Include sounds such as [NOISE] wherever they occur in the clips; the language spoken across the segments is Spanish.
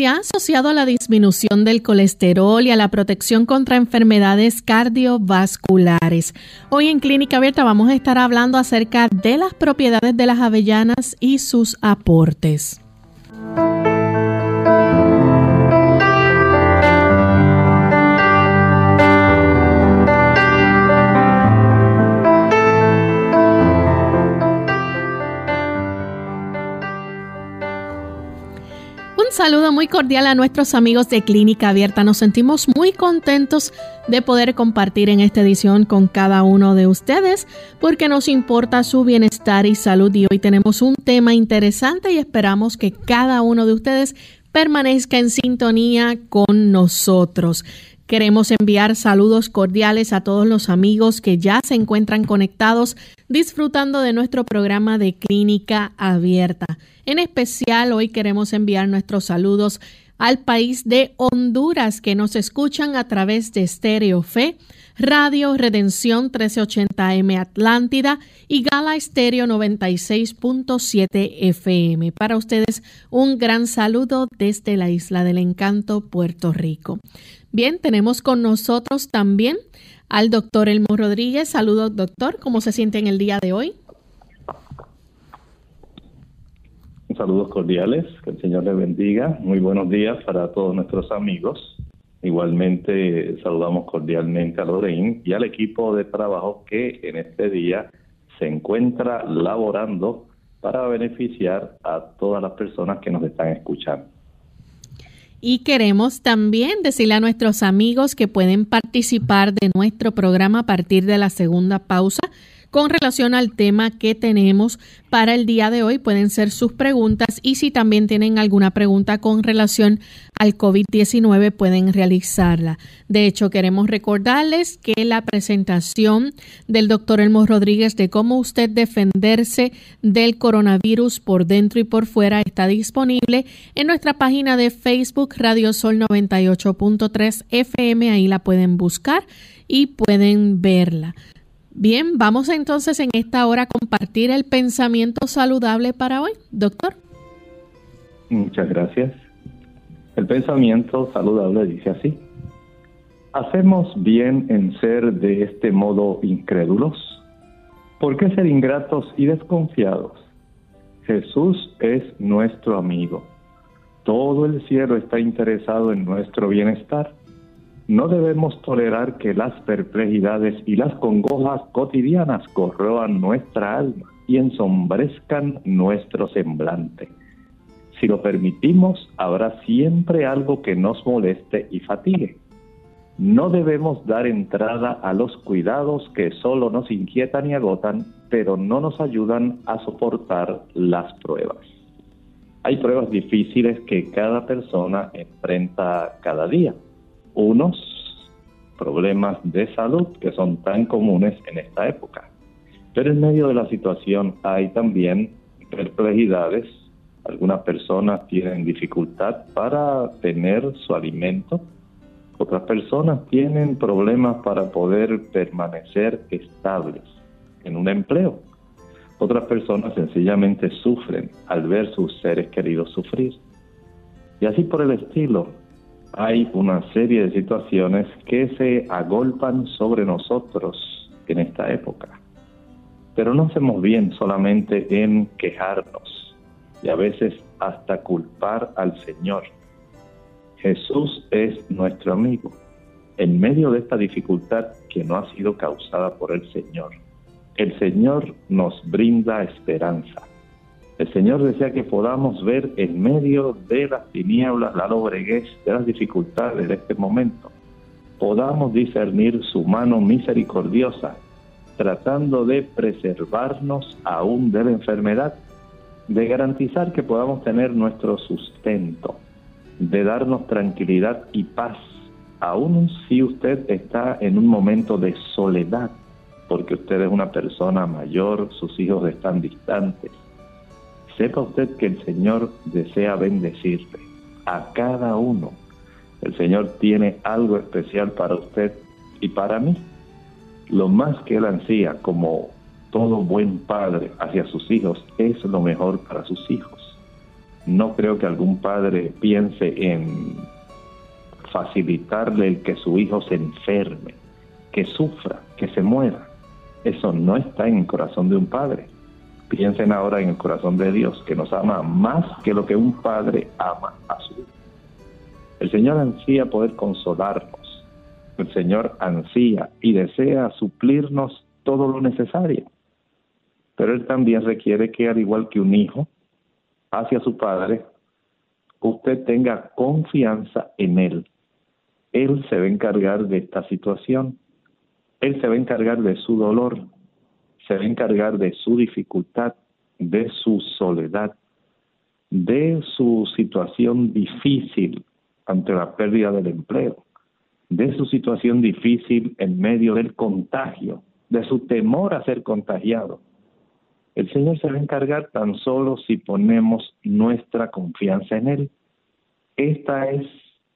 Se ha asociado a la disminución del colesterol y a la protección contra enfermedades cardiovasculares. Hoy en Clínica Abierta vamos a estar hablando acerca de las propiedades de las avellanas y sus aportes. Saludo muy cordial a nuestros amigos de Clínica Abierta. Nos sentimos muy contentos de poder compartir en esta edición con cada uno de ustedes porque nos importa su bienestar y salud y hoy tenemos un tema interesante y esperamos que cada uno de ustedes permanezca en sintonía con nosotros. Queremos enviar saludos cordiales a todos los amigos que ya se encuentran conectados disfrutando de nuestro programa de Clínica Abierta. En especial hoy queremos enviar nuestros saludos al país de Honduras que nos escuchan a través de Stereo Fe, Radio Redención 1380M Atlántida y Gala Estéreo 96.7 FM. Para ustedes un gran saludo desde la isla del encanto, Puerto Rico. Bien, tenemos con nosotros también al doctor Elmo Rodríguez. Saludos, doctor. ¿Cómo se siente en el día de hoy? Saludos cordiales, que el Señor le bendiga. Muy buenos días para todos nuestros amigos. Igualmente saludamos cordialmente a Lorraine y al equipo de trabajo que en este día se encuentra laborando para beneficiar a todas las personas que nos están escuchando. Y queremos también decirle a nuestros amigos que pueden participar de nuestro programa a partir de la segunda pausa con relación al tema que tenemos para el día de hoy. Pueden ser sus preguntas y si también tienen alguna pregunta con relación al COVID-19 pueden realizarla. De hecho, queremos recordarles que la presentación del doctor Elmo Rodríguez de cómo usted defenderse del coronavirus por dentro y por fuera está disponible en nuestra página de Facebook Radio Sol 98.3 FM. Ahí la pueden buscar y pueden verla. Bien, vamos entonces en esta hora a compartir el pensamiento saludable para hoy, doctor. Muchas gracias. El pensamiento saludable dice así. ¿Hacemos bien en ser de este modo incrédulos? ¿Por qué ser ingratos y desconfiados? Jesús es nuestro amigo. Todo el cielo está interesado en nuestro bienestar No debemos tolerar que las perplejidades y las congojas cotidianas corroan nuestra alma y ensombrezcan nuestro semblante. Si lo permitimos, habrá siempre algo que nos moleste y fatigue. No debemos dar entrada a los cuidados que solo nos inquietan y agotan, pero no nos ayudan a soportar las pruebas. Hay pruebas difíciles que cada persona enfrenta cada día. Unos problemas de salud que son tan comunes en esta época. Pero en medio de la situación hay también perplejidades. Algunas personas tienen dificultad para tener su alimento otras personas tienen problemas para poder permanecer estables en un empleo. Otras personas sencillamente sufren al ver sus seres queridos sufrir. Y así por el estilo, hay una serie de situaciones que se agolpan sobre nosotros en esta época. Pero no hacemos bien solamente en quejarnos y a veces hasta culpar al Señor Jesús es nuestro amigo en medio de esta dificultad que no ha sido causada por el Señor. El Señor nos brinda esperanza. El Señor desea que podamos ver en medio de las tinieblas, la lobreguez, de las dificultades de este momento, podamos discernir su mano misericordiosa, tratando de preservarnos aún de la enfermedad, de garantizar que podamos tener nuestro sustento de darnos tranquilidad y paz, aun si usted está en un momento de soledad, porque usted es una persona mayor, sus hijos están distantes. Sepa usted que el Señor desea bendecirle a cada uno. El Señor tiene algo especial para usted y para mí. Lo más que Él ansía como todo buen padre hacia sus hijos es lo mejor para sus hijos. No creo que algún padre piense en facilitarle el que su hijo se enferme, que sufra, que se muera. Eso no está en el corazón de un padre. Piensen ahora en el corazón de Dios, que nos ama más que lo que un padre ama a su hijo. El Señor ansía poder consolarnos. El Señor ansía y desea suplirnos todo lo necesario. Pero Él también requiere que, al igual que un hijo, hacia su Padre, usted tenga confianza en Él. Él se va a encargar de esta situación. Él se va a encargar de su dolor, se va a encargar de su dificultad, de su soledad, de su situación difícil ante la pérdida del empleo, de su situación difícil en medio del contagio, de su temor a ser contagiado, el Señor se va a encargar tan solo si ponemos nuestra confianza en Él. Esta es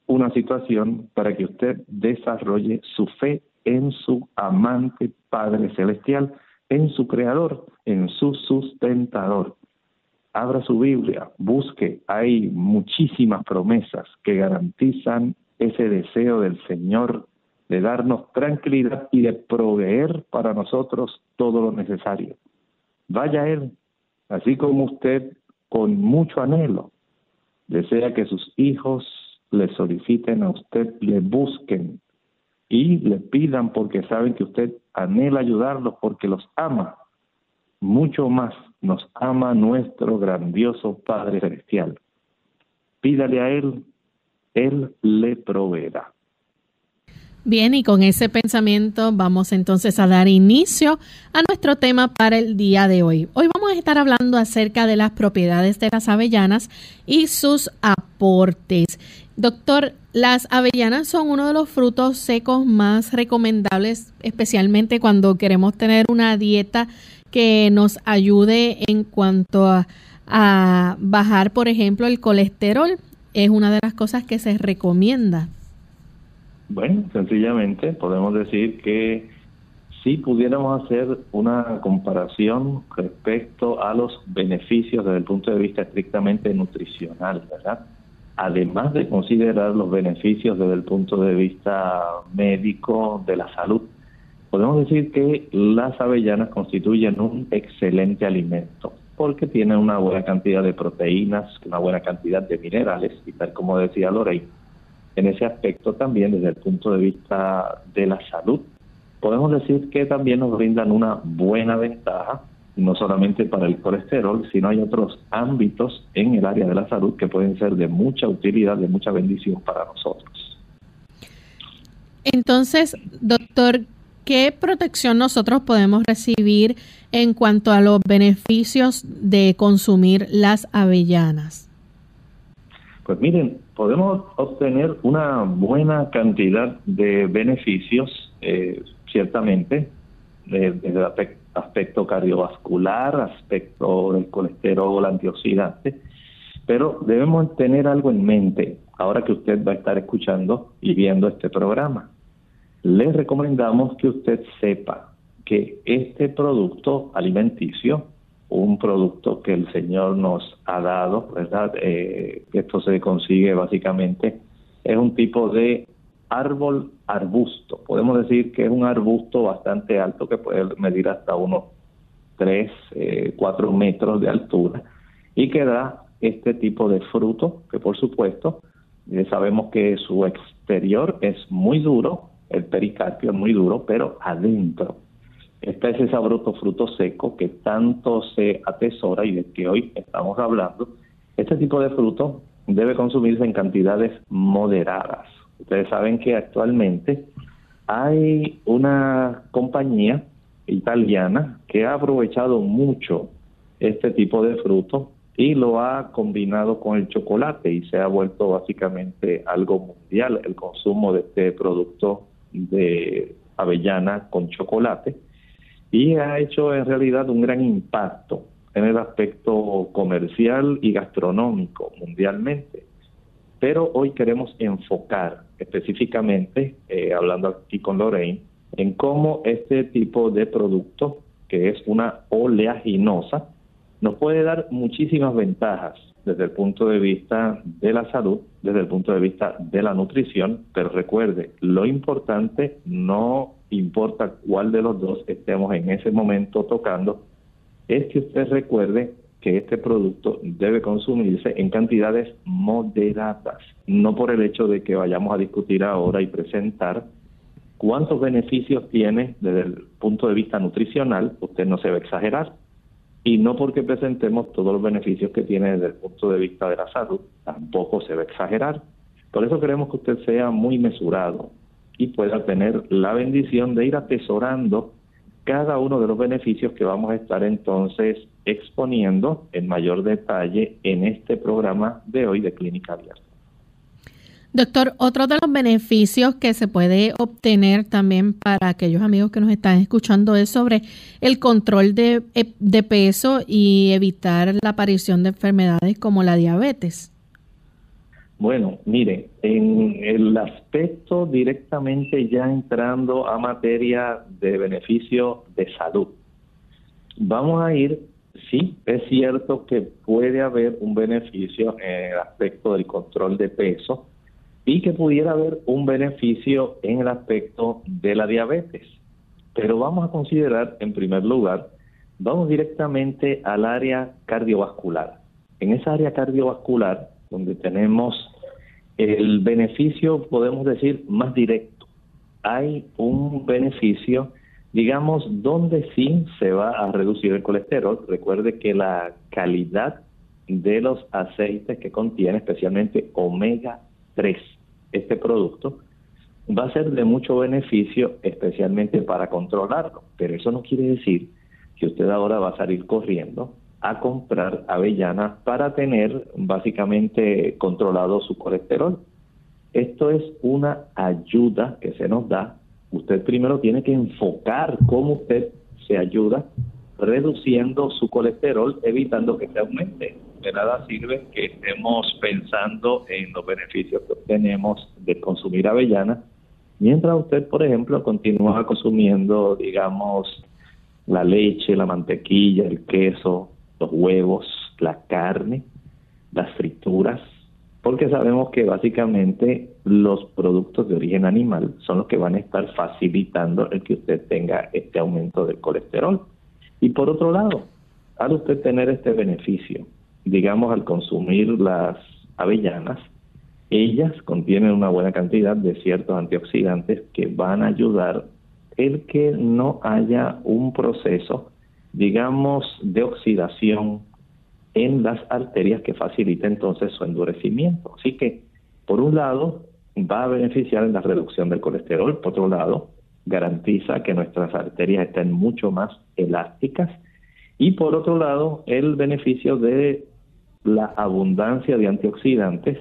una situación para que usted desarrolle su fe en su amante Padre Celestial, en su Creador, en su sustentador. Abra su Biblia, busque, hay muchísimas promesas que garantizan ese deseo del Señor de darnos tranquilidad y de proveer para nosotros todo lo necesario. Vaya Él, así como usted con mucho anhelo desea que sus hijos le soliciten a usted, le busquen y le pidan porque saben que usted anhela ayudarlos porque los ama. Mucho más nos ama nuestro grandioso Padre Celestial. Pídale a Él, Él le proveerá. Bien, y con ese pensamiento vamos entonces a dar inicio a nuestro tema para el día de hoy. Hoy vamos a estar hablando acerca de las propiedades de las avellanas y sus aportes. Doctor, las avellanas son uno de los frutos secos más recomendables, especialmente cuando queremos tener una dieta que nos ayude en cuanto a, a bajar, por ejemplo, el colesterol. Es una de las cosas que se recomienda. Bueno, sencillamente podemos decir que si pudiéramos hacer una comparación respecto a los beneficios desde el punto de vista estrictamente nutricional, ¿verdad? Además de considerar los beneficios desde el punto de vista médico de la salud, podemos decir que las avellanas constituyen un excelente alimento porque tienen una buena cantidad de proteínas, una buena cantidad de minerales y tal como decía Lorey, en ese aspecto también desde el punto de vista de la salud. Podemos decir que también nos brindan una buena ventaja, no solamente para el colesterol, sino hay otros ámbitos en el área de la salud que pueden ser de mucha utilidad, de mucha bendición para nosotros. Entonces, doctor, ¿qué protección nosotros podemos recibir en cuanto a los beneficios de consumir las avellanas? Pues miren, podemos obtener una buena cantidad de beneficios, eh, ciertamente, desde el aspecto cardiovascular, aspecto del colesterol antioxidante, pero debemos tener algo en mente ahora que usted va a estar escuchando y viendo este programa. Le recomendamos que usted sepa que este producto alimenticio un producto que el Señor nos ha dado, ¿verdad? Eh, esto se consigue básicamente, es un tipo de árbol arbusto. Podemos decir que es un arbusto bastante alto que puede medir hasta unos 3, 4 eh, metros de altura y que da este tipo de fruto que por supuesto eh, sabemos que su exterior es muy duro, el pericarpio es muy duro, pero adentro Está ese sabroso fruto seco que tanto se atesora y de que hoy estamos hablando. Este tipo de fruto debe consumirse en cantidades moderadas. Ustedes saben que actualmente hay una compañía italiana que ha aprovechado mucho este tipo de fruto y lo ha combinado con el chocolate y se ha vuelto básicamente algo mundial el consumo de este producto de avellana con chocolate y ha hecho en realidad un gran impacto en el aspecto comercial y gastronómico mundialmente. Pero hoy queremos enfocar específicamente, eh, hablando aquí con Lorraine, en cómo este tipo de producto, que es una oleaginosa, nos puede dar muchísimas ventajas desde el punto de vista de la salud, desde el punto de vista de la nutrición, pero recuerde, lo importante no importa cuál de los dos estemos en ese momento tocando, es que usted recuerde que este producto debe consumirse en cantidades moderadas, no por el hecho de que vayamos a discutir ahora y presentar cuántos beneficios tiene desde el punto de vista nutricional, usted no se va a exagerar, y no porque presentemos todos los beneficios que tiene desde el punto de vista de la salud, tampoco se va a exagerar. Por eso queremos que usted sea muy mesurado, y pueda tener la bendición de ir atesorando cada uno de los beneficios que vamos a estar entonces exponiendo en mayor detalle en este programa de hoy de Clínica Abierta. Doctor, otro de los beneficios que se puede obtener también para aquellos amigos que nos están escuchando es sobre el control de, de peso y evitar la aparición de enfermedades como la diabetes. Bueno, mire, en el aspecto directamente ya entrando a materia de beneficio de salud, vamos a ir, sí, es cierto que puede haber un beneficio en el aspecto del control de peso y que pudiera haber un beneficio en el aspecto de la diabetes. Pero vamos a considerar, en primer lugar, vamos directamente al área cardiovascular. En esa área cardiovascular, donde tenemos el beneficio, podemos decir, más directo. Hay un beneficio, digamos, donde sí se va a reducir el colesterol. Recuerde que la calidad de los aceites que contiene, especialmente omega 3, este producto, va a ser de mucho beneficio, especialmente para controlarlo. Pero eso no quiere decir que usted ahora va a salir corriendo a comprar avellanas para tener básicamente controlado su colesterol. Esto es una ayuda que se nos da. Usted primero tiene que enfocar cómo usted se ayuda reduciendo su colesterol, evitando que se aumente. De nada sirve que estemos pensando en los beneficios que obtenemos de consumir avellanas, mientras usted, por ejemplo, continúa consumiendo, digamos, la leche, la mantequilla, el queso, los huevos, la carne, las frituras, porque sabemos que básicamente los productos de origen animal son los que van a estar facilitando el que usted tenga este aumento del colesterol. Y por otro lado, al usted tener este beneficio, digamos al consumir las avellanas, ellas contienen una buena cantidad de ciertos antioxidantes que van a ayudar el que no haya un proceso, digamos, de oxidación en las arterias que facilita entonces su endurecimiento. Así que, por un lado, va a beneficiar en la reducción del colesterol, por otro lado, garantiza que nuestras arterias estén mucho más elásticas y por otro lado, el beneficio de la abundancia de antioxidantes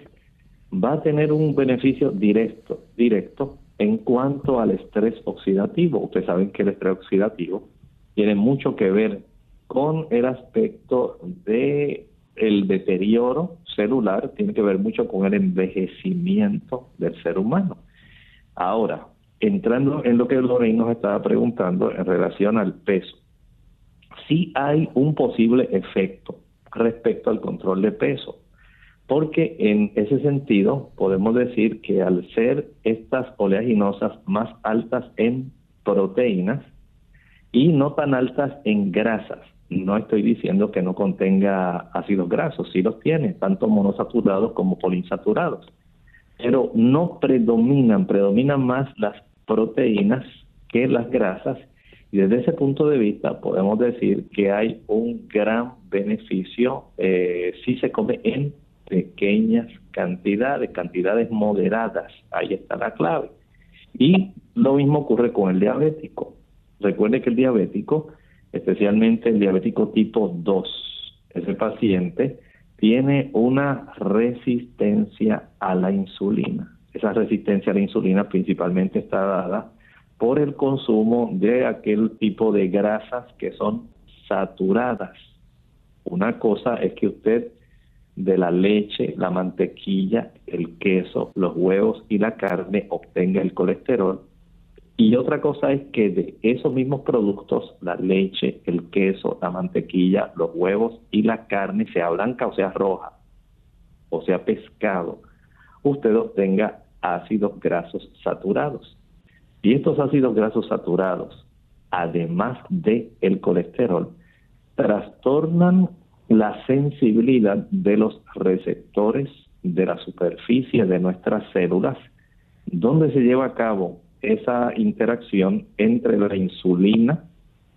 va a tener un beneficio directo, directo en cuanto al estrés oxidativo. Ustedes saben que el estrés oxidativo tiene mucho que ver con el aspecto de el deterioro celular, tiene que ver mucho con el envejecimiento del ser humano. Ahora, entrando en lo que Lorraine nos estaba preguntando en relación al peso, sí hay un posible efecto respecto al control de peso, porque en ese sentido podemos decir que al ser estas oleaginosas más altas en proteínas y no tan altas en grasas, no estoy diciendo que no contenga ácidos grasos, sí los tiene, tanto monosaturados como poliinsaturados, pero no predominan, predominan más las proteínas que las grasas y desde ese punto de vista podemos decir que hay un gran beneficio eh, si se come en pequeñas cantidades, cantidades moderadas. Ahí está la clave. Y lo mismo ocurre con el diabético. Recuerde que el diabético, especialmente el diabético tipo 2, ese paciente tiene una resistencia a la insulina. Esa resistencia a la insulina principalmente está dada por el consumo de aquel tipo de grasas que son saturadas. Una cosa es que usted de la leche, la mantequilla, el queso, los huevos y la carne obtenga el colesterol. Y otra cosa es que de esos mismos productos, la leche, el queso, la mantequilla, los huevos y la carne, sea blanca o sea roja, o sea pescado, usted obtenga ácidos grasos saturados. Y estos ácidos grasos saturados, además de el colesterol, trastornan la sensibilidad de los receptores de la superficie de nuestras células, donde se lleva a cabo esa interacción entre la insulina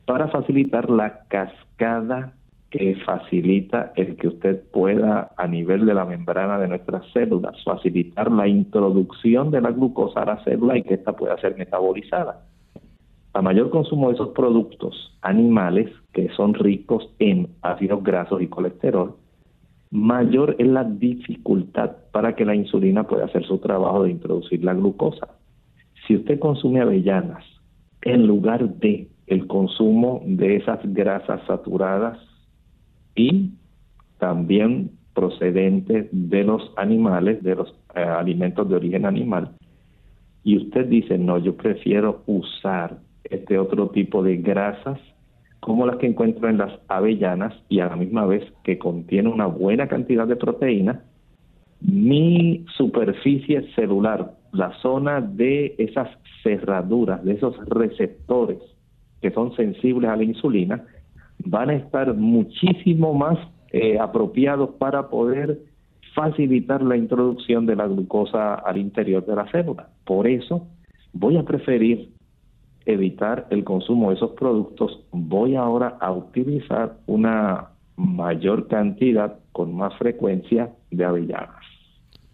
para facilitar la cascada que facilita el que usted pueda a nivel de la membrana de nuestras células facilitar la introducción de la glucosa a la célula y que ésta pueda ser metabolizada. A mayor consumo de esos productos animales que son ricos en ácidos grasos y colesterol, mayor es la dificultad para que la insulina pueda hacer su trabajo de introducir la glucosa. Si usted consume avellanas en lugar de el consumo de esas grasas saturadas y también procedentes de los animales, de los eh, alimentos de origen animal. Y usted dice, no, yo prefiero usar este otro tipo de grasas como las que encuentro en las avellanas y a la misma vez que contiene una buena cantidad de proteína, mi superficie celular, la zona de esas cerraduras, de esos receptores que son sensibles a la insulina, van a estar muchísimo más eh, apropiados para poder facilitar la introducción de la glucosa al interior de la célula. Por eso voy a preferir evitar el consumo de esos productos. Voy ahora a utilizar una mayor cantidad con más frecuencia de avellanas.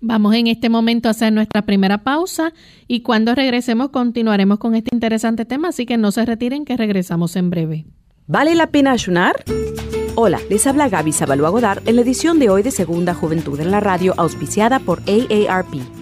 Vamos en este momento a hacer nuestra primera pausa y cuando regresemos continuaremos con este interesante tema, así que no se retiren que regresamos en breve. ¿Vale la pena ayunar? Hola, les habla Gaby Sabalua Godard en la edición de hoy de Segunda Juventud en la Radio, auspiciada por AARP.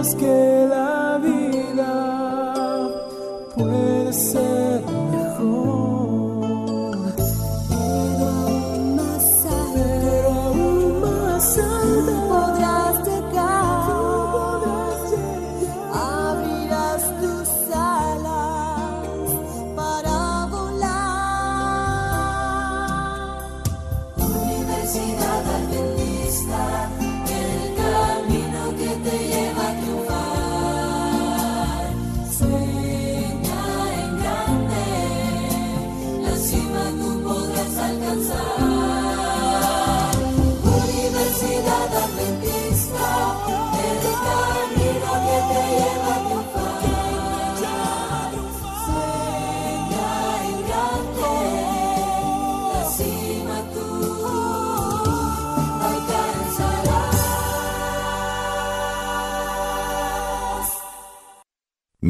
escape.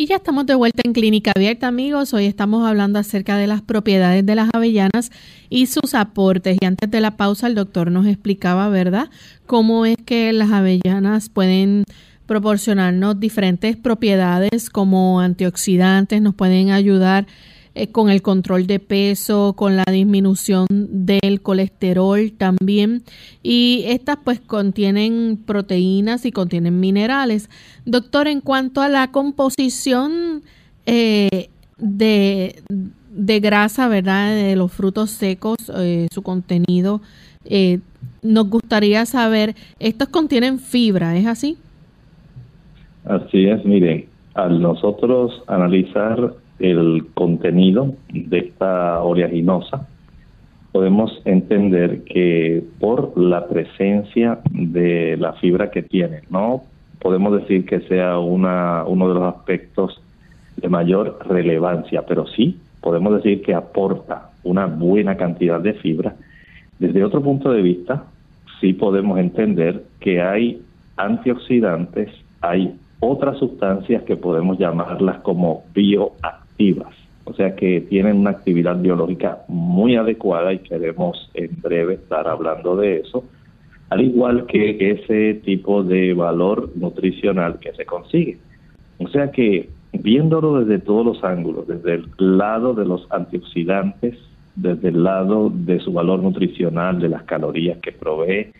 Y ya estamos de vuelta en Clínica Abierta, amigos. Hoy estamos hablando acerca de las propiedades de las avellanas y sus aportes. Y antes de la pausa, el doctor nos explicaba, ¿verdad?, cómo es que las avellanas pueden proporcionarnos diferentes propiedades como antioxidantes, nos pueden ayudar eh, con el control de peso, con la disminución del colesterol también. Y estas pues contienen proteínas y contienen minerales. Doctor, en cuanto a la composición eh, de, de, grasa, ¿verdad? De los frutos secos, eh, su contenido, nos gustaría saber, estos contienen fibra, ¿es así? Así es, miren, al nosotros analizar el contenido de esta oleaginosa, podemos entender que por la presencia de la fibra que tiene, no podemos decir que sea una, uno de los aspectos de mayor relevancia, pero sí podemos decir que aporta una buena cantidad de fibra. Desde otro punto de vista, sí podemos entender que hay antioxidantes, hay otras sustancias que podemos llamarlas como bioactivas o sea que tienen una actividad biológica muy adecuada y queremos en breve estar hablando de eso, al igual que ese tipo de valor nutricional que se consigue. O sea que viéndolo desde todos los ángulos, desde el lado de los antioxidantes, desde el lado de su valor nutricional, de las calorías que provee,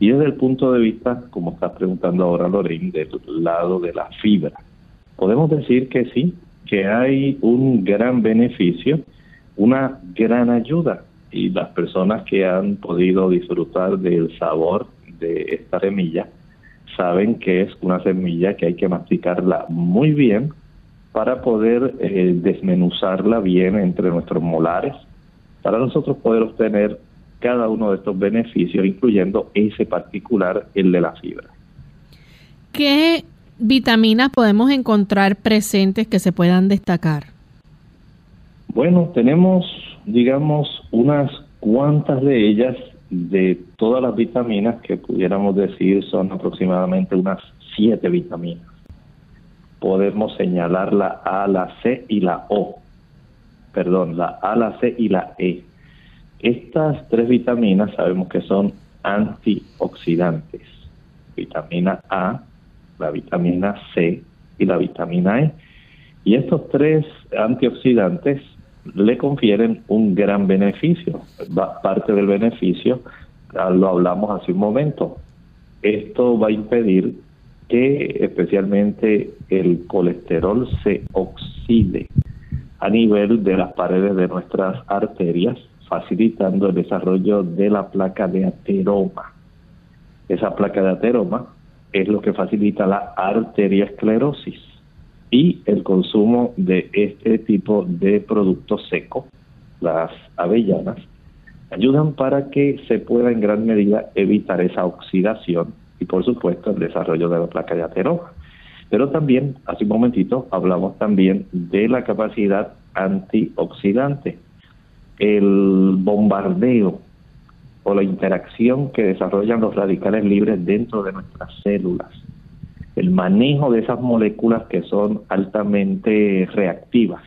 y desde el punto de vista, como está preguntando ahora Lorraine, del lado de la fibra. Podemos decir que sí, que hay un gran beneficio, una gran ayuda y las personas que han podido disfrutar del sabor de esta semilla saben que es una semilla que hay que masticarla muy bien para poder eh, desmenuzarla bien entre nuestros molares, para nosotros poder obtener cada uno de estos beneficios, incluyendo ese particular, el de la fibra. ¿Qué vitaminas podemos encontrar presentes que se puedan destacar? Bueno, tenemos, digamos, unas cuantas de ellas, de todas las vitaminas que pudiéramos decir son aproximadamente unas siete vitaminas. Podemos señalar la A, la C y la O. Perdón, la A, la C y la E. Estas tres vitaminas sabemos que son antioxidantes. Vitamina A, la vitamina C y la vitamina E. Y estos tres antioxidantes le confieren un gran beneficio. Parte del beneficio lo hablamos hace un momento. Esto va a impedir que especialmente el colesterol se oxide a nivel de las paredes de nuestras arterias, facilitando el desarrollo de la placa de ateroma. Esa placa de ateroma es lo que facilita la arteriosclerosis y el consumo de este tipo de productos secos, las avellanas, ayudan para que se pueda en gran medida evitar esa oxidación y por supuesto el desarrollo de la placa de ateroma. Pero también, hace un momentito, hablamos también de la capacidad antioxidante, el bombardeo o la interacción que desarrollan los radicales libres dentro de nuestras células, el manejo de esas moléculas que son altamente reactivas,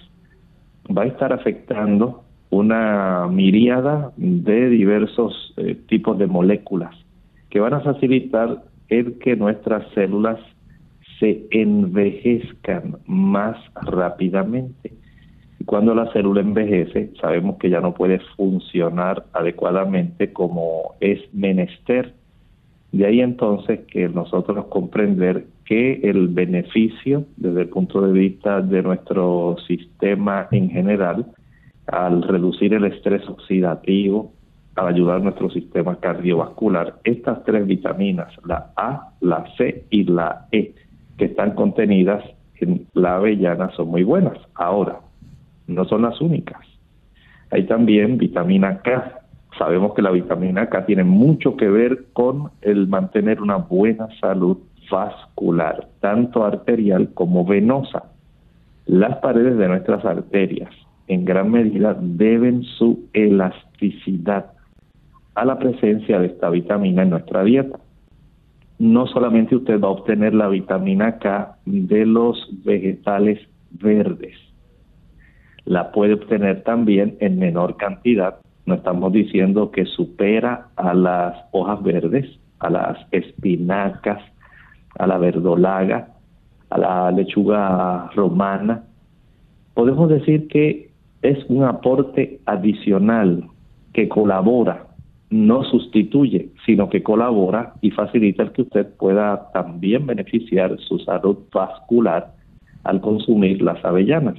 va a estar afectando una miríada de diversos eh, tipos de moléculas que van a facilitar el que nuestras células se envejezcan más rápidamente. Y cuando la célula envejece, sabemos que ya no puede funcionar adecuadamente como es menester. De ahí entonces que nosotros comprender que el beneficio desde el punto de vista de nuestro sistema en general, al reducir el estrés oxidativo, al ayudar a nuestro sistema cardiovascular, estas tres vitaminas, la A, la C y la E, que están contenidas en la avellana, son muy buenas. Ahora, no son las únicas. Hay también vitamina K. Sabemos que la vitamina K tiene mucho que ver con el mantener una buena salud vascular, tanto arterial como venosa. Las paredes de nuestras arterias en gran medida deben su elasticidad a la presencia de esta vitamina en nuestra dieta. No solamente usted va a obtener la vitamina K de los vegetales verdes, la puede obtener también en menor cantidad. No estamos diciendo que supera a las hojas verdes, a las espinacas, a la verdolaga, a la lechuga romana. Podemos decir que es un aporte adicional que colabora, no sustituye, sino que colabora y facilita el que usted pueda también beneficiar su salud vascular al consumir las avellanas.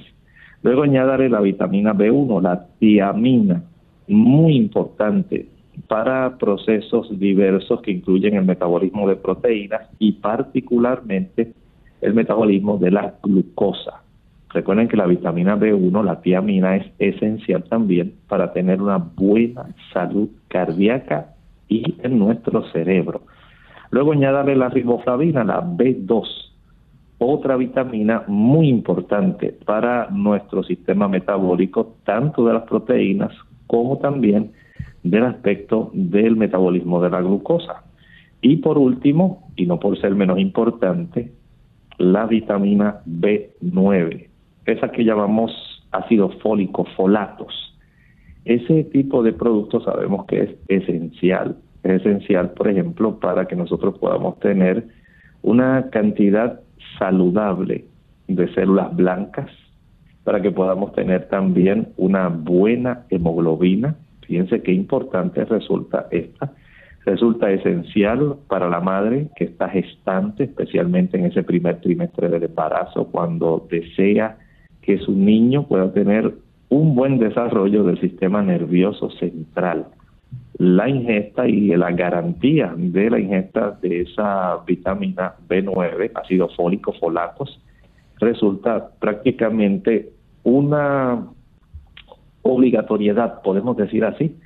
Luego añadiré la vitamina B1, la tiamina, muy importante para procesos diversos que incluyen el metabolismo de proteínas y particularmente el metabolismo de la glucosa. Recuerden que la vitamina B1, la tiamina, es esencial también para tener una buena salud cardíaca y en nuestro cerebro. Luego añadirle la riboflavina, la B2, otra vitamina muy importante para nuestro sistema metabólico, tanto de las proteínas como también del aspecto del metabolismo de la glucosa. Y por último, y no por ser menos importante, la vitamina B9, esa que llamamos ácido fólico, folatos. Ese tipo de productos sabemos que es esencial. Es esencial, por ejemplo, para que nosotros podamos tener una cantidad saludable de células blancas para que podamos tener también una buena hemoglobina. Fíjense qué importante resulta esta. Resulta esencial para la madre que está gestante, especialmente en ese primer trimestre del embarazo, cuando desea que su niño pueda tener un buen desarrollo del sistema nervioso central la ingesta y la garantía de la ingesta de esa vitamina B9, ácido fólico, folatos, resulta prácticamente una obligatoriedad, podemos decir así,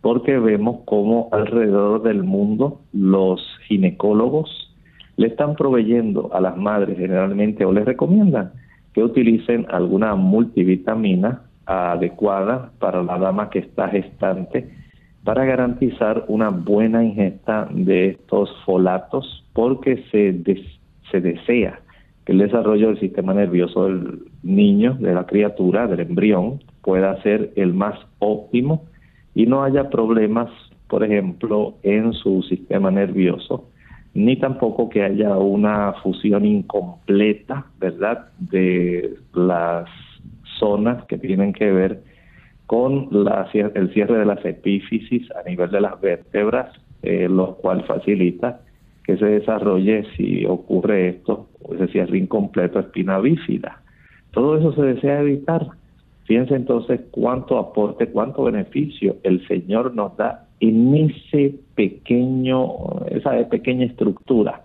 porque vemos cómo alrededor del mundo los ginecólogos le están proveyendo a las madres generalmente o les recomiendan que utilicen alguna multivitamina adecuada para la dama que está gestante para garantizar una buena ingesta de estos folatos porque se, se desea que el desarrollo del sistema nervioso del niño, de la criatura, del embrión, pueda ser el más óptimo y no haya problemas, por ejemplo, en su sistema nervioso, ni tampoco que haya una fusión incompleta, ¿verdad?, de las zonas que tienen que ver con la, el cierre de las epífisis a nivel de las vértebras, eh, lo cual facilita que se desarrolle, si ocurre esto, ese cierre incompleto, espina bífida. Todo eso se desea evitar. Fíjense entonces cuánto aporte, cuánto beneficio el Señor nos da en ese pequeño, esa pequeña estructura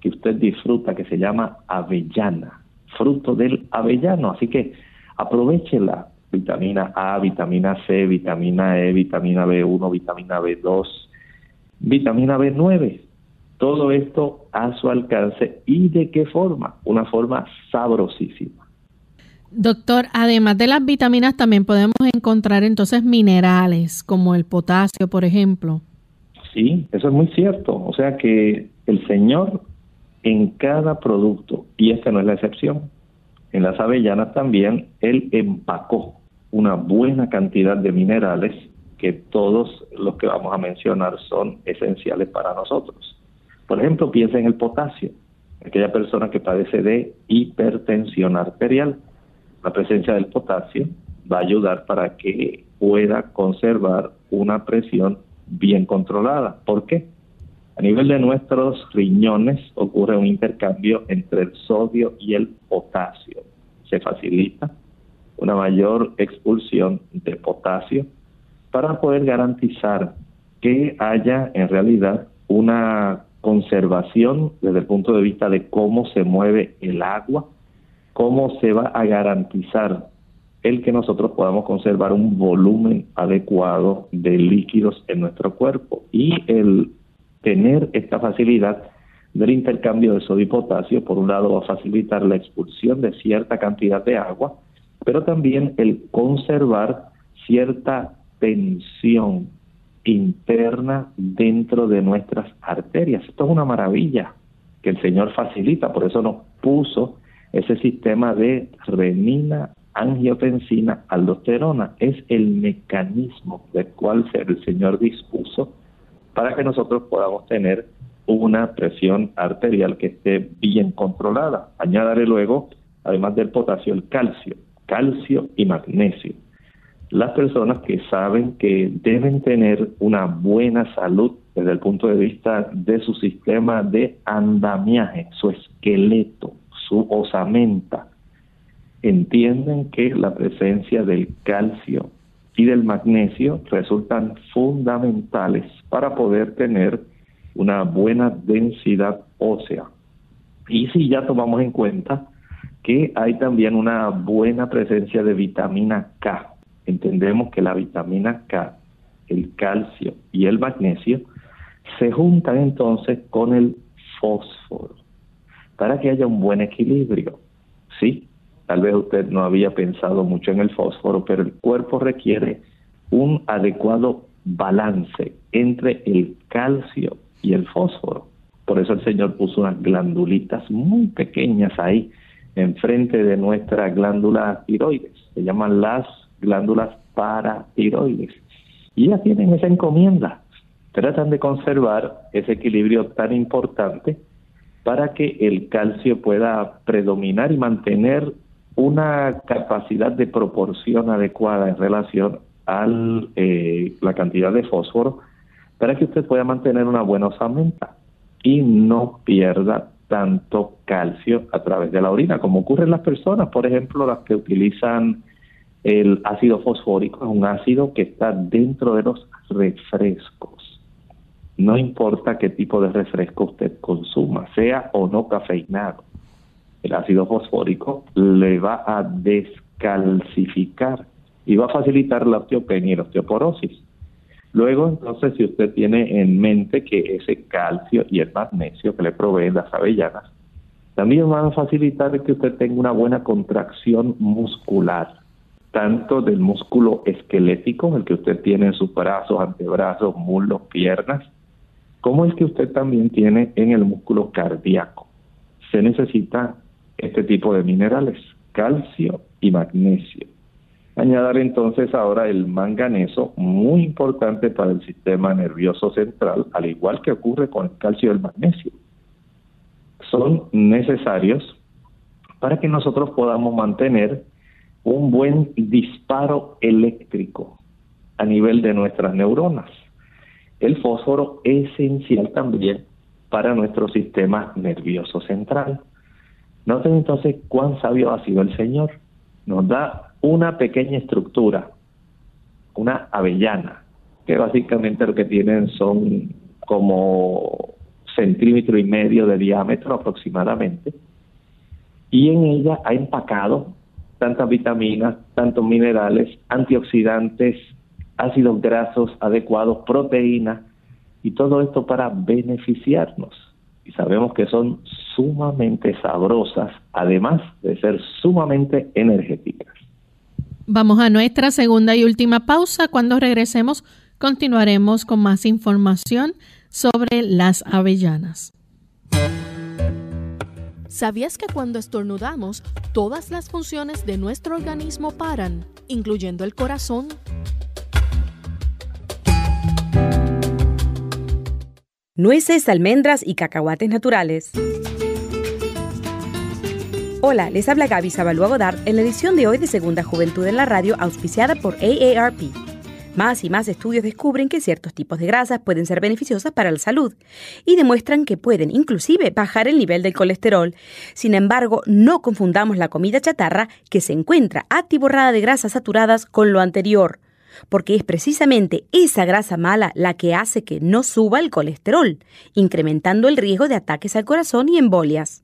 que usted disfruta, que se llama avellana, fruto del avellano. Así que aprovechela, vitamina A, vitamina C, vitamina E, vitamina B1, vitamina B2, vitamina B9. Todo esto a su alcance y de qué forma? Una forma sabrosísima. Doctor, además de las vitaminas también podemos encontrar entonces minerales como el potasio, por ejemplo. Sí, eso es muy cierto. O sea que el Señor en cada producto, y esta no es la excepción, en las avellanas también, Él empacó una buena cantidad de minerales que todos los que vamos a mencionar son esenciales para nosotros. Por ejemplo, piensa en el potasio, aquella persona que padece de hipertensión arterial. La presencia del potasio va a ayudar para que pueda conservar una presión bien controlada. ¿Por qué? A nivel de nuestros riñones ocurre un intercambio entre el sodio y el potasio. Se facilita una mayor expulsión de potasio para poder garantizar que haya en realidad una conservación desde el punto de vista de cómo se mueve el agua, cómo se va a garantizar el que nosotros podamos conservar un volumen adecuado de líquidos en nuestro cuerpo y el tener esta facilidad del intercambio de sodio y potasio, por un lado va a facilitar la expulsión de cierta cantidad de agua pero también el conservar cierta tensión interna dentro de nuestras arterias. Esto es una maravilla que el Señor facilita, por eso nos puso ese sistema de renina, angiotensina, aldosterona. Es el mecanismo del cual el Señor dispuso para que nosotros podamos tener una presión arterial que esté bien controlada. Añadiré luego, además del potasio, el calcio calcio y magnesio. Las personas que saben que deben tener una buena salud desde el punto de vista de su sistema de andamiaje, su esqueleto, su osamenta, entienden que la presencia del calcio y del magnesio resultan fundamentales para poder tener una buena densidad ósea. Y si ya tomamos en cuenta que hay también una buena presencia de vitamina K. Entendemos que la vitamina K, el calcio y el magnesio se juntan entonces con el fósforo para que haya un buen equilibrio. Sí, tal vez usted no había pensado mucho en el fósforo, pero el cuerpo requiere un adecuado balance entre el calcio y el fósforo. Por eso el Señor puso unas glandulitas muy pequeñas ahí enfrente de nuestra glándula tiroides. Se llaman las glándulas paratiroides. Y ya tienen esa encomienda. Tratan de conservar ese equilibrio tan importante para que el calcio pueda predominar y mantener una capacidad de proporción adecuada en relación a eh, la cantidad de fósforo para que usted pueda mantener una buena osamenta y no pierda tanto calcio a través de la orina, como ocurre en las personas, por ejemplo, las que utilizan el ácido fosfórico, es un ácido que está dentro de los refrescos. No importa qué tipo de refresco usted consuma, sea o no cafeinado. el ácido fosfórico le va a descalcificar y va a facilitar la osteopenia y la osteoporosis. Luego, entonces, si usted tiene en mente que ese calcio y el magnesio que le proveen las avellanas, también van a facilitar que usted tenga una buena contracción muscular, tanto del músculo esquelético, el que usted tiene en sus brazos, antebrazos, muslos, piernas, como el que usted también tiene en el músculo cardíaco. Se necesita este tipo de minerales, calcio y magnesio. Añadir entonces ahora el manganeso, muy importante para el sistema nervioso central, al igual que ocurre con el calcio y el magnesio. Son necesarios para que nosotros podamos mantener un buen disparo eléctrico a nivel de nuestras neuronas. El fósforo es esencial también para nuestro sistema nervioso central. Noten entonces cuán sabio ha sido el Señor. Nos da una pequeña estructura, una avellana, que básicamente lo que tienen son como centímetro y medio de diámetro aproximadamente, y en ella ha empacado tantas vitaminas, tantos minerales, antioxidantes, ácidos grasos adecuados, proteínas, y todo esto para beneficiarnos. Y sabemos que son sumamente sabrosas, además de ser sumamente energéticas. Vamos a nuestra segunda y última pausa. Cuando regresemos, continuaremos con más información sobre las avellanas. ¿Sabías que cuando estornudamos, todas las funciones de nuestro organismo paran, incluyendo el corazón? Nueces, almendras y cacahuates naturales. Hola, les habla Gaby Zabalúa Godard en la edición de hoy de Segunda Juventud en la Radio, auspiciada por AARP. Más y más estudios descubren que ciertos tipos de grasas pueden ser beneficiosas para la salud y demuestran que pueden inclusive bajar el nivel del colesterol. Sin embargo, no confundamos la comida chatarra que se encuentra atiborrada de grasas saturadas con lo anterior, porque es precisamente esa grasa mala la que hace que no suba el colesterol, incrementando el riesgo de ataques al corazón y embolias.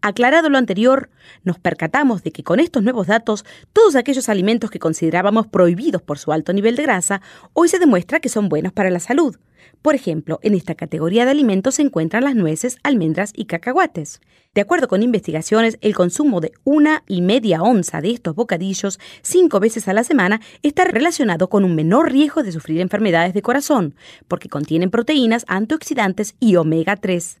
Aclarado lo anterior, nos percatamos de que con estos nuevos datos, todos aquellos alimentos que considerábamos prohibidos por su alto nivel de grasa, hoy se demuestra que son buenos para la salud. Por ejemplo, en esta categoría de alimentos se encuentran las nueces, almendras y cacahuates. De acuerdo con investigaciones, el consumo de una y media onza de estos bocadillos cinco veces a la semana está relacionado con un menor riesgo de sufrir enfermedades de corazón, porque contienen proteínas, antioxidantes y omega 3.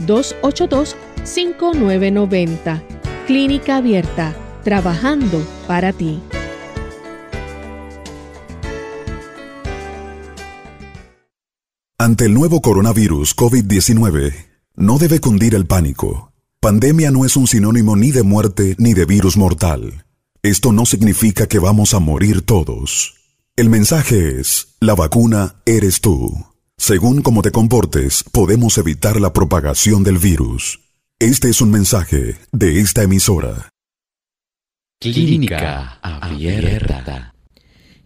282 5990. Clínica Abierta, trabajando para ti. Ante el nuevo coronavirus COVID-19, no debe cundir el pánico. Pandemia no es un sinónimo ni de muerte ni de virus mortal. Esto no significa que vamos a morir todos. El mensaje es, la vacuna eres tú. Según cómo te comportes, podemos evitar la propagación del virus. Este es un mensaje de esta emisora. Clínica Abierta.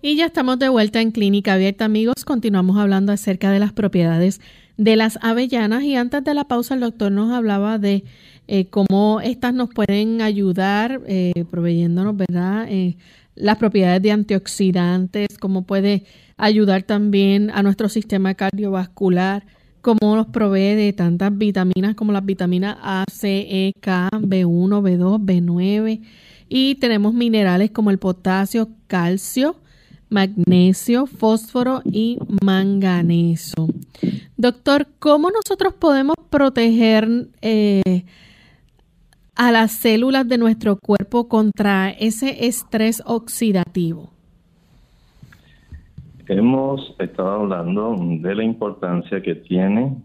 Y ya estamos de vuelta en Clínica Abierta, amigos. Continuamos hablando acerca de las propiedades de las avellanas y antes de la pausa el doctor nos hablaba de eh, cómo estas nos pueden ayudar eh, proveyéndonos, ¿verdad? Eh, las propiedades de antioxidantes, cómo puede ayudar también a nuestro sistema cardiovascular, cómo nos provee de tantas vitaminas como las vitaminas A, C, E, K, B1, B2, B9 y tenemos minerales como el potasio, calcio, magnesio, fósforo y manganeso. Doctor, ¿cómo nosotros podemos proteger eh, a las células de nuestro cuerpo contra ese estrés oxidativo? Hemos estado hablando de la importancia que tiene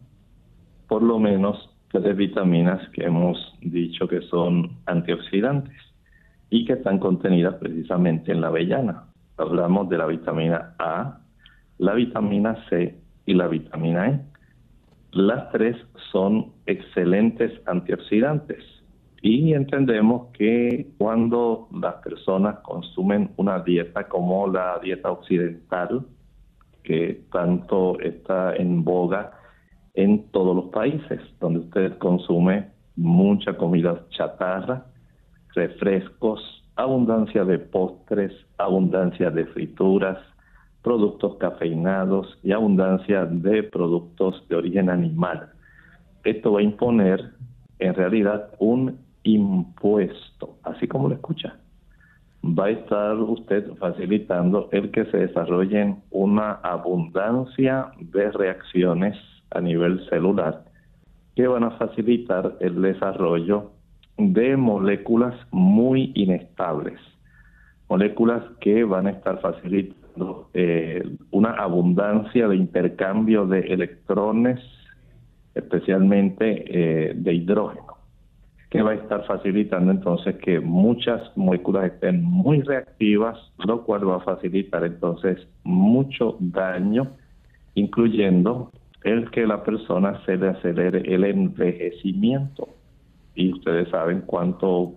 por lo menos tres vitaminas que hemos dicho que son antioxidantes y que están contenidas precisamente en la avellana. Hablamos de la vitamina A, la vitamina C y la vitamina E. Las tres son excelentes antioxidantes y entendemos que cuando las personas consumen una dieta como la dieta occidental, que tanto está en boga en todos los países, donde usted consume mucha comida chatarra, refrescos, abundancia de postres, abundancia de frituras, productos cafeinados y abundancia de productos de origen animal. Esto va a imponer en realidad un impuesto, así como lo escucha. Va a estar usted facilitando el que se desarrollen una abundancia de reacciones a nivel celular que van a facilitar el desarrollo de moléculas muy inestables, moléculas que van a estar facilitando eh, una abundancia de intercambio de electrones, especialmente eh, de hidrógeno, que va a estar facilitando entonces que muchas moléculas estén muy reactivas, lo cual va a facilitar entonces mucho daño, incluyendo el que la persona se le acelere el envejecimiento y ustedes saben cuánto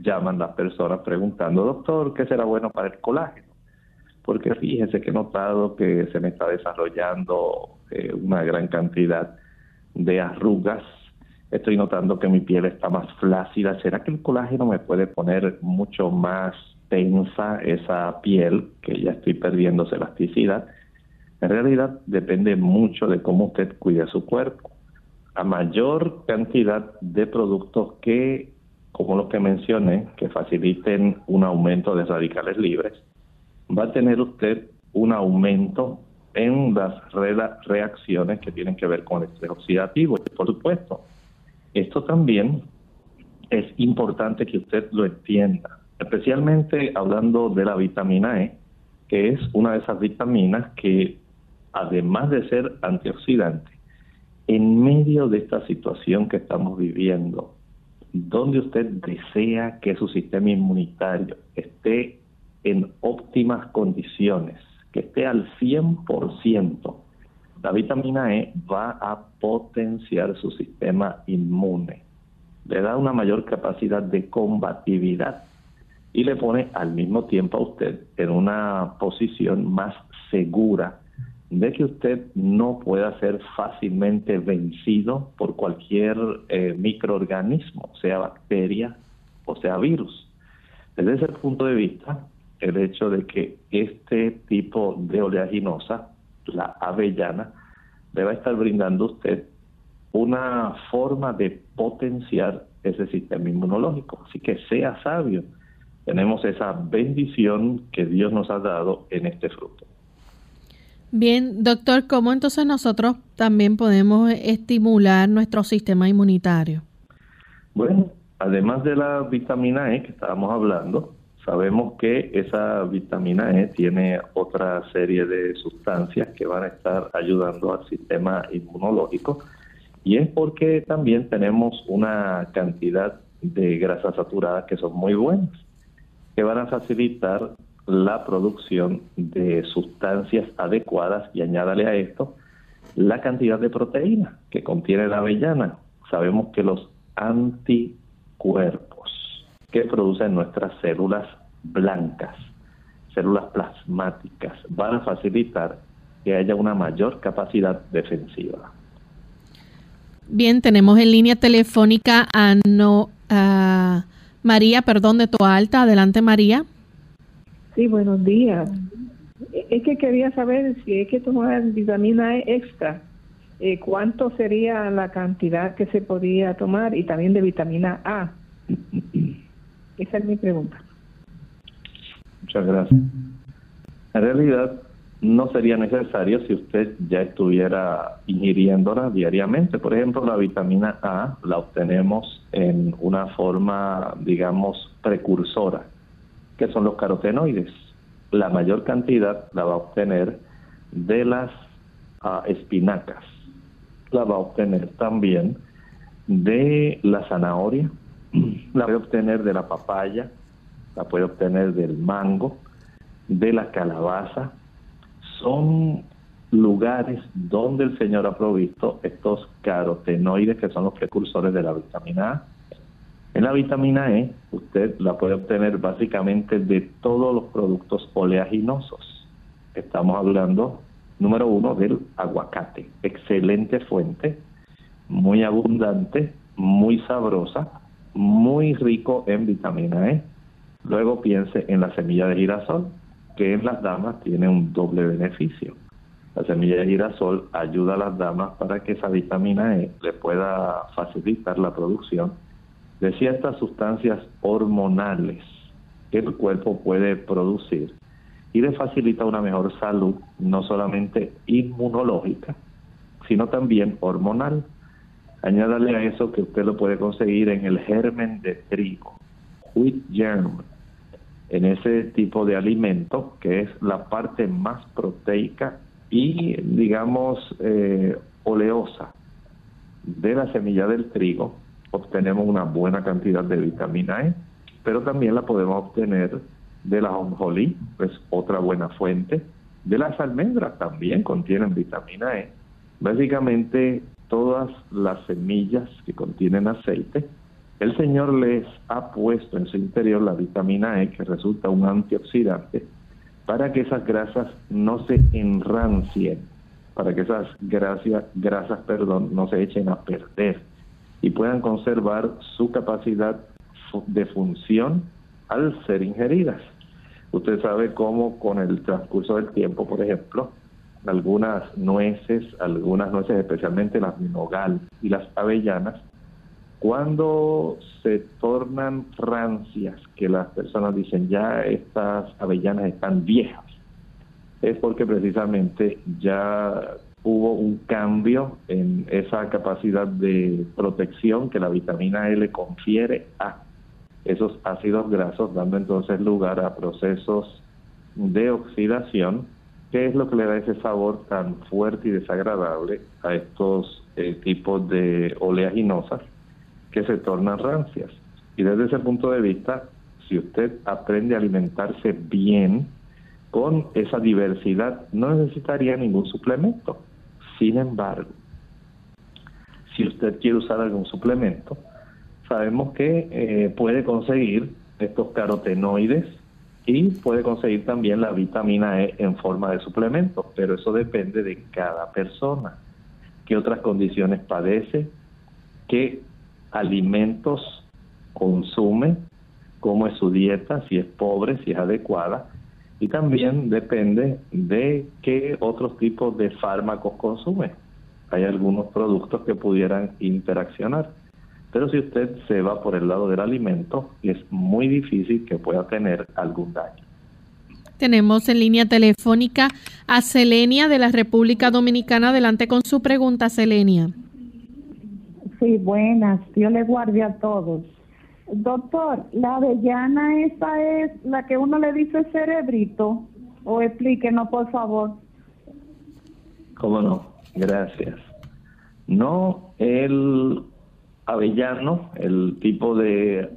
llaman las personas preguntando, doctor, ¿qué será bueno para el colágeno? Porque fíjese que he notado que se me está desarrollando eh, una gran cantidad de arrugas. Estoy notando que mi piel está más flácida. ¿Será que el colágeno me puede poner mucho más tensa esa piel, que ya estoy perdiendo su elasticidad? En realidad depende mucho de cómo usted cuide su cuerpo a mayor cantidad de productos que, como los que mencioné, que faciliten un aumento de radicales libres, va a tener usted un aumento en las reacciones que tienen que ver con el estrés oxidativo. Por supuesto, esto también es importante que usted lo entienda, especialmente hablando de la vitamina E, que es una de esas vitaminas que, además de ser antioxidante, en medio de esta situación que estamos viviendo, donde usted desea que su sistema inmunitario esté en óptimas condiciones, que esté al 100%, la vitamina E va a potenciar su sistema inmune, le da una mayor capacidad de combatividad y le pone al mismo tiempo a usted en una posición más segura de que usted no pueda ser fácilmente vencido por cualquier eh, microorganismo, sea bacteria o sea virus. Desde ese punto de vista, el hecho de que este tipo de oleaginosa, la avellana, le va a estar brindando a usted una forma de potenciar ese sistema inmunológico. Así que sea sabio. Tenemos esa bendición que Dios nos ha dado en este fruto. Bien, doctor, ¿cómo entonces nosotros también podemos estimular nuestro sistema inmunitario? Bueno, además de la vitamina E que estábamos hablando, sabemos que esa vitamina E tiene otra serie de sustancias que van a estar ayudando al sistema inmunológico y es porque también tenemos una cantidad de grasas saturadas que son muy buenas, que van a facilitar la producción de sustancias adecuadas y añádale a esto la cantidad de proteína que contiene la avellana. Sabemos que los anticuerpos que producen nuestras células blancas, células plasmáticas, van a facilitar que haya una mayor capacidad defensiva. Bien, tenemos en línea telefónica a, no, a María, perdón, de Toalta. Alta. Adelante, María. Sí, buenos días. Es que quería saber si hay que tomar vitamina E extra, eh, cuánto sería la cantidad que se podría tomar y también de vitamina A. [CLEARS THROAT] Esa es mi pregunta. Muchas gracias. En realidad, no sería necesario si usted ya estuviera ingiriéndola diariamente. Por ejemplo, la vitamina A la obtenemos en una forma, digamos, precursora, que son los carotenoides. La mayor cantidad la va a obtener de las ah, espinacas. La va a obtener también de la zanahoria, [CLEARS THROAT] la puede obtener de la papaya, la puede obtener del mango, de la calabaza, son lugares donde el Señor ha provisto estos carotenoides que son los precursores de la vitamina A. En la vitamina E usted la puede obtener básicamente de todos los productos oleaginosos. Estamos hablando, número uno, del aguacate. Excelente fuente, muy abundante, muy sabrosa, muy rico en vitamina E. Luego piense en la semilla de girasol que en las damas tiene un doble beneficio. La semilla de girasol ayuda a las damas para que esa vitamina E le pueda facilitar la producción de ciertas sustancias hormonales que el cuerpo puede producir y le facilita una mejor salud, no solamente inmunológica, sino también hormonal. Añádale a eso que usted lo puede conseguir en el germen de trigo, wheat germ, en ese tipo de alimento, que es la parte más proteica y, digamos, eh, oleosa de la semilla del trigo, obtenemos una buena cantidad de vitamina E, pero también la podemos obtener de la jonjolí, es otra buena fuente. De las almendras también contienen vitamina E. Básicamente, todas las semillas que contienen aceite el Señor les ha puesto en su interior la vitamina E, que resulta un antioxidante, para que esas grasas no se enrancien, para que esas grasas, grasas perdón, no se echen a perder y puedan conservar su capacidad de función al ser ingeridas. Usted sabe cómo con el transcurso del tiempo, por ejemplo, algunas nueces, algunas nueces, especialmente las y las avellanas, cuando se tornan rancias, que las personas dicen ya estas avellanas están viejas, es porque precisamente ya hubo un cambio en esa capacidad de protección que la vitamina le confiere a esos ácidos grasos, dando entonces lugar a procesos de oxidación, que es lo que le da ese sabor tan fuerte y desagradable a estos eh, tipos de oleaginosas que se tornan rancias. Y desde ese punto de vista, si usted aprende a alimentarse bien con esa diversidad, no necesitaría ningún suplemento. Sin embargo, si usted quiere usar algún suplemento, sabemos que eh, puede conseguir estos carotenoides y puede conseguir también la vitamina E en forma de suplemento, pero eso depende de cada persona, qué otras condiciones padece, qué alimentos consume, cómo es su dieta, si es pobre, si es adecuada, y también depende de qué otros tipos de fármacos consume. Hay algunos productos que pudieran interaccionar, pero si usted se va por el lado del alimento, es muy difícil que pueda tener algún daño. Tenemos en línea telefónica a Selenia de la República Dominicana. Adelante con su pregunta, Selenia. Sí, buenas. Dios le guarde a todos. Doctor, ¿la avellana esa es la que uno le dice cerebrito? O explíquenos, por favor. ¿Cómo no? Gracias. No el avellano, el tipo de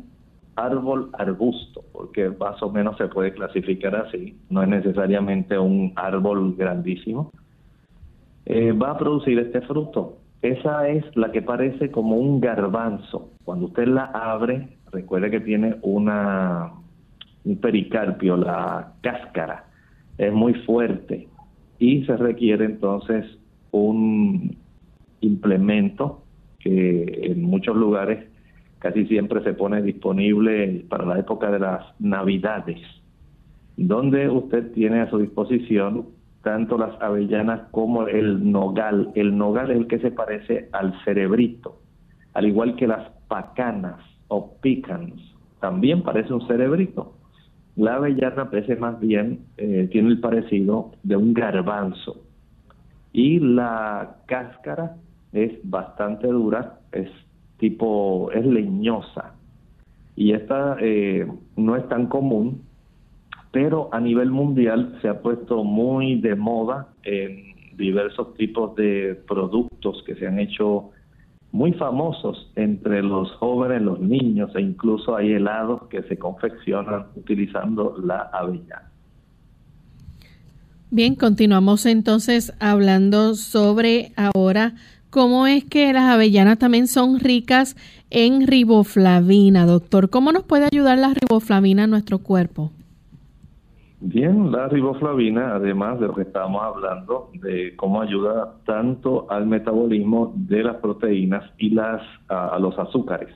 árbol arbusto, porque más o menos se puede clasificar así, no es necesariamente un árbol grandísimo, eh, va a producir este fruto. Esa es la que parece como un garbanzo. Cuando usted la abre, recuerde que tiene una un pericarpio, la cáscara es muy fuerte y se requiere entonces un implemento que en muchos lugares casi siempre se pone disponible para la época de las navidades, donde usted tiene a su disposición tanto las avellanas como el nogal. El nogal es el que se parece al cerebrito, al igual que las pacanas o pecans, también parece un cerebrito. La avellana parece más bien, eh, tiene el parecido de un garbanzo. Y la cáscara es bastante dura, es tipo, es leñosa. Y esta eh, no es tan común, pero a nivel mundial se ha puesto muy de moda en diversos tipos de productos que se han hecho muy famosos entre los jóvenes, los niños e incluso hay helados que se confeccionan utilizando la avellana. Bien, continuamos entonces hablando sobre ahora cómo es que las avellanas también son ricas en riboflavina, doctor. ¿Cómo nos puede ayudar la riboflavina en nuestro cuerpo? Bien, la riboflavina, además de lo que estábamos hablando, de cómo ayuda tanto al metabolismo de las proteínas y las a, los azúcares,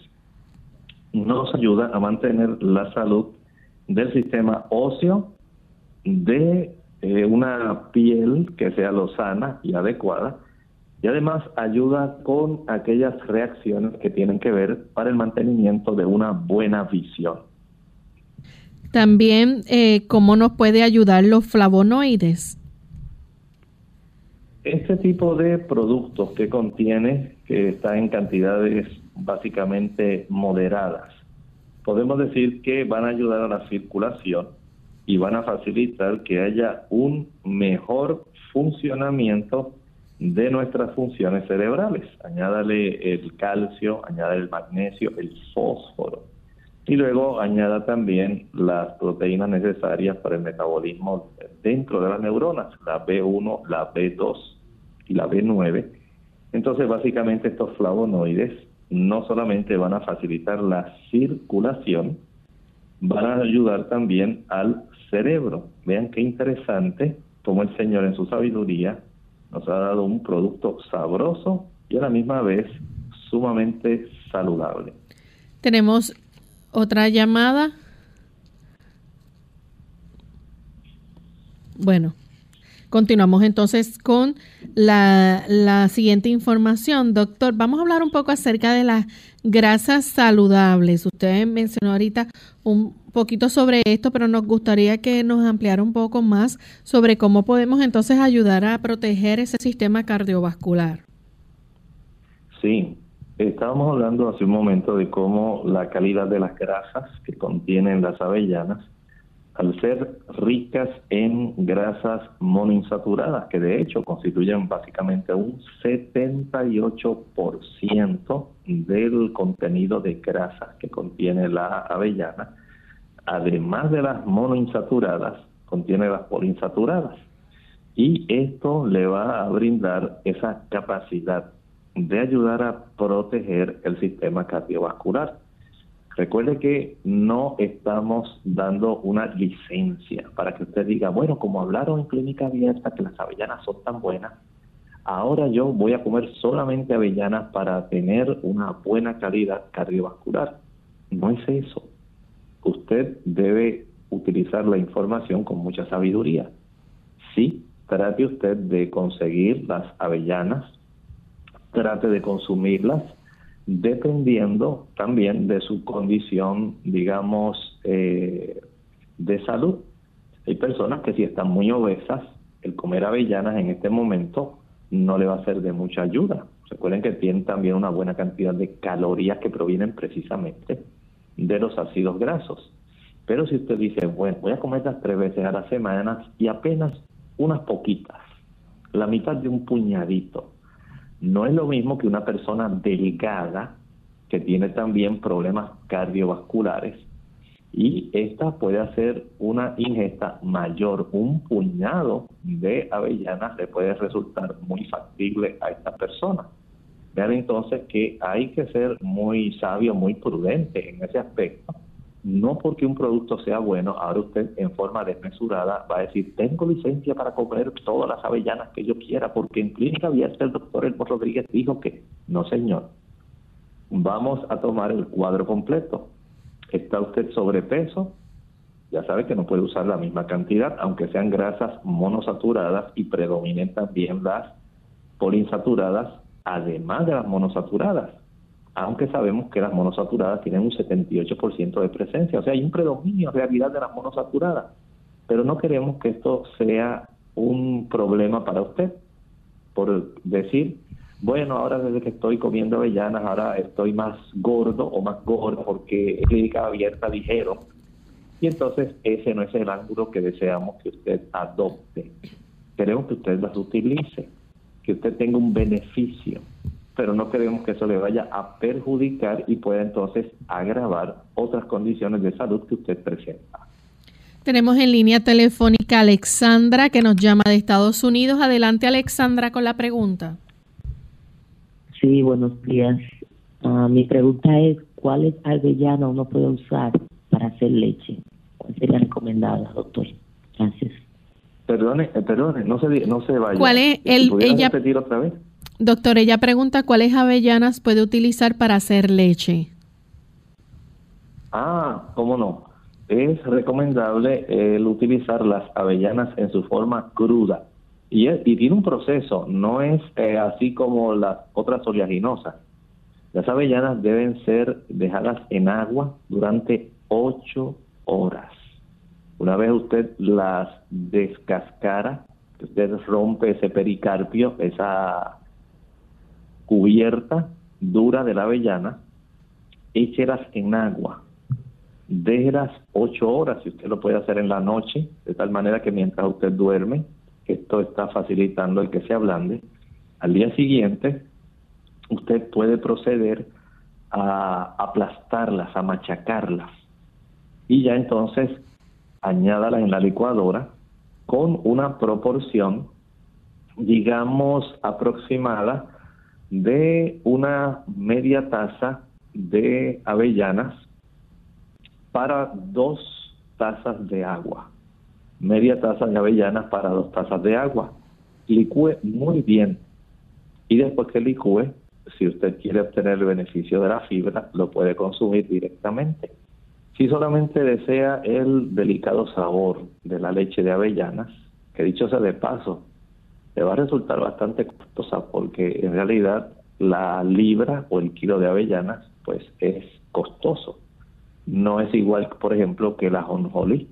nos ayuda a mantener la salud del sistema óseo, de eh, una piel que sea lozana y adecuada, y además ayuda con aquellas reacciones que tienen que ver para el mantenimiento de una buena visión. También, eh, ¿cómo nos puede ayudar los flavonoides? Este tipo de productos que contiene, que está en cantidades básicamente moderadas, podemos decir que van a ayudar a la circulación y van a facilitar que haya un mejor funcionamiento de nuestras funciones cerebrales. Añádale el calcio, añádale el magnesio, el fósforo y luego añada también las proteínas necesarias para el metabolismo dentro de las neuronas, la B1, la B2 y la B9. Entonces, básicamente estos flavonoides no solamente van a facilitar la circulación, van a ayudar también al cerebro. Vean qué interesante como el Señor en su sabiduría nos ha dado un producto sabroso y a la misma vez sumamente saludable. Tenemos otra llamada. Bueno, continuamos entonces con la, la, siguiente información. Doctor, vamos a hablar un poco acerca de las grasas saludables. Usted mencionó ahorita un poquito sobre esto, pero nos gustaría que nos ampliara un poco más sobre cómo podemos entonces ayudar a proteger ese sistema cardiovascular. Sí, Estábamos hablando hace un momento de cómo la calidad de las grasas que contienen las avellanas, al ser ricas en grasas monoinsaturadas, que de hecho constituyen básicamente un 78% del contenido de grasas que contiene la avellana, además de las monoinsaturadas, contiene las poliinsaturadas. Y esto le va a brindar esa capacidad de ayudar a proteger el sistema cardiovascular. Recuerde que no estamos dando una licencia para que usted diga, bueno, como hablaron en clínica abierta que las avellanas son tan buenas, ahora yo voy a comer solamente avellanas para tener una buena calidad cardiovascular. No es eso. Usted debe utilizar la información con mucha sabiduría. Sí, trate usted de conseguir las avellanas trate de consumirlas dependiendo también de su condición, digamos, eh, de salud. Hay personas que si están muy obesas, el comer avellanas en este momento no le va a ser de mucha ayuda. Recuerden que tienen también una buena cantidad de calorías que provienen precisamente de los ácidos grasos. Pero si usted dice, bueno, voy a comerlas tres veces a la semana y apenas unas poquitas, la mitad de un puñadito, no es lo mismo que una persona delgada que tiene también problemas cardiovasculares y esta puede hacer una ingesta mayor, un puñado de avellanas le puede resultar muy factible a esta persona. Vean entonces que hay que ser muy sabio, muy prudente en ese aspecto no porque un producto sea bueno, ahora usted en forma desmesurada va a decir, tengo licencia para comer todas las avellanas que yo quiera, porque en clínica abierta el doctor Elmo Rodríguez dijo que no, señor. Vamos a tomar el cuadro completo. ¿Está usted sobrepeso? Ya sabe que no puede usar la misma cantidad, aunque sean grasas monosaturadas y predominen también las poliinsaturadas, además de las monosaturadas aunque sabemos que las monosaturadas tienen un 78% de presencia, o sea, hay un predominio en realidad de las monosaturadas, pero no queremos que esto sea un problema para usted, por decir, bueno, ahora desde que estoy comiendo avellanas, ahora estoy más gordo o más gordo porque es clínica abierta dijeron, y entonces ese no es el ángulo que deseamos que usted adopte. Queremos que usted las utilice, que usted tenga un beneficio pero no queremos que eso le vaya a perjudicar y pueda entonces agravar otras condiciones de salud que usted presenta. Tenemos en línea telefónica a Alexandra que nos llama de Estados Unidos. Adelante Alexandra con la pregunta. Sí, buenos días. Ah, mi pregunta es, ¿cuál es avellana uno puede usar para hacer leche? ¿Cuál sería recomendada, doctor? Gracias. Perdone, eh, perdone, no se, no se vaya. ¿Cuál es el, ella, repetir otra vez? Doctor, ella pregunta cuáles avellanas puede utilizar para hacer leche. Ah, cómo no. Es recomendable el utilizar las avellanas en su forma cruda. Y, y tiene un proceso, no es eh, así como las otras oleaginosas. Las avellanas deben ser dejadas en agua durante ocho horas. Una vez usted las descascara, usted rompe ese pericarpio, esa cubierta dura de la avellana, échelas en agua, déjelas ocho horas, si usted lo puede hacer en la noche, de tal manera que mientras usted duerme, esto está facilitando el que se ablande, al día siguiente usted puede proceder a aplastarlas, a machacarlas, y ya entonces añádalas en la licuadora con una proporción, digamos, aproximada de una media taza de avellanas para dos tazas de agua. Media taza de avellanas para dos tazas de agua. Licúe muy bien. Y después que licúe, si usted quiere obtener el beneficio de la fibra, lo puede consumir directamente. Si solamente desea el delicado sabor de la leche de avellanas, que dicho sea de paso, le va a resultar bastante costosa porque en realidad la libra o el kilo de avellanas pues es costoso. No es igual, por ejemplo, que la jonjolí,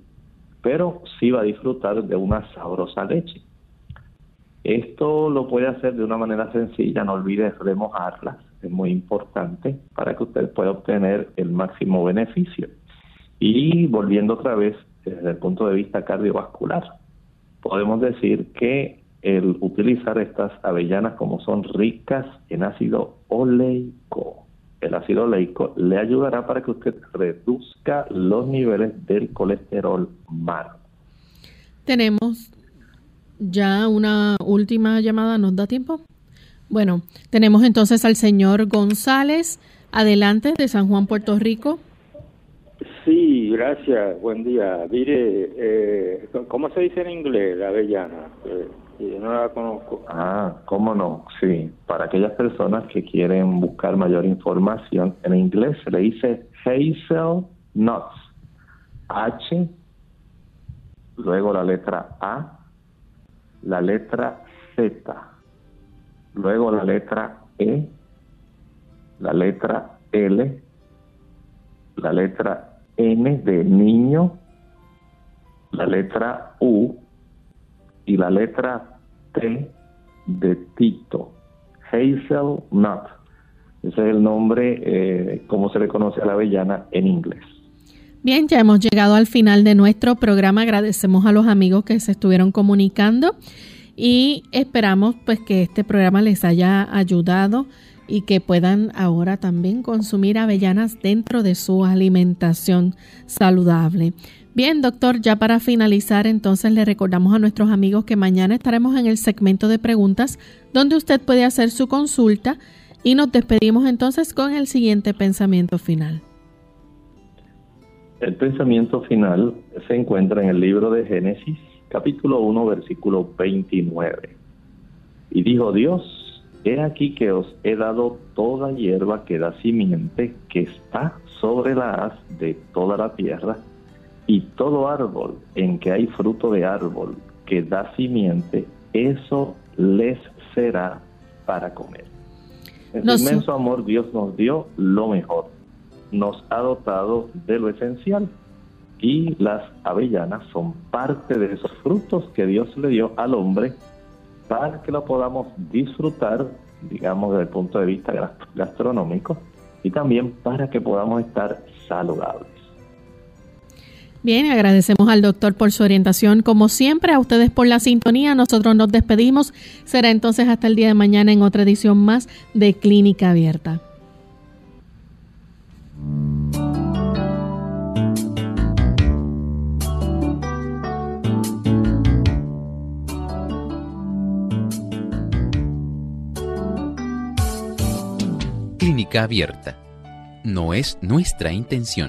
pero sí va a disfrutar de una sabrosa leche. Esto lo puede hacer de una manera sencilla, no olvide remojarlas, es muy importante para que usted pueda obtener el máximo beneficio. Y volviendo otra vez desde el punto de vista cardiovascular, podemos decir que el utilizar estas avellanas como son ricas en ácido oleico. El ácido oleico le ayudará para que usted reduzca los niveles del colesterol malo. Tenemos ya una última llamada, ¿nos da tiempo? Bueno, tenemos entonces al señor González, adelante de San Juan, Puerto Rico. Sí, gracias, buen día. Mire, eh, ¿cómo se dice en inglés la avellana? Eh, no la conozco. Ah, cómo no, sí. Para aquellas personas que quieren buscar mayor información, en inglés se le dice hazel nuts. H, luego la letra A, la letra Z, luego la letra E, la letra L, la letra N de niño, la letra U, y la letra T de Tito, Hazelnut. Ese es el nombre, eh, como se le conoce a la avellana en inglés. Bien, ya hemos llegado al final de nuestro programa. Agradecemos a los amigos que se estuvieron comunicando y esperamos pues que este programa les haya ayudado y que puedan ahora también consumir avellanas dentro de su alimentación saludable. Bien, doctor, ya para finalizar, entonces le recordamos a nuestros amigos que mañana estaremos en el segmento de preguntas donde usted puede hacer su consulta y nos despedimos entonces con el siguiente pensamiento final. El pensamiento final se encuentra en el libro de Génesis, capítulo 1, versículo 29. Y dijo Dios, he aquí que os he dado toda hierba que da simiente, que está sobre la haz de toda la tierra, y todo árbol en que hay fruto de árbol que da simiente, eso les será para comer. En su inmenso amor Dios nos dio lo mejor. Nos ha dotado de lo esencial. Y las avellanas son parte de esos frutos que Dios le dio al hombre para que lo podamos disfrutar, digamos, desde el punto de vista gastronómico y también para que podamos estar saludables. Bien, agradecemos al doctor por su orientación. Como siempre, a ustedes por la sintonía. Nosotros nos despedimos. Será entonces hasta el día de mañana en otra edición más de Clínica Abierta. Clínica Abierta. No es nuestra intención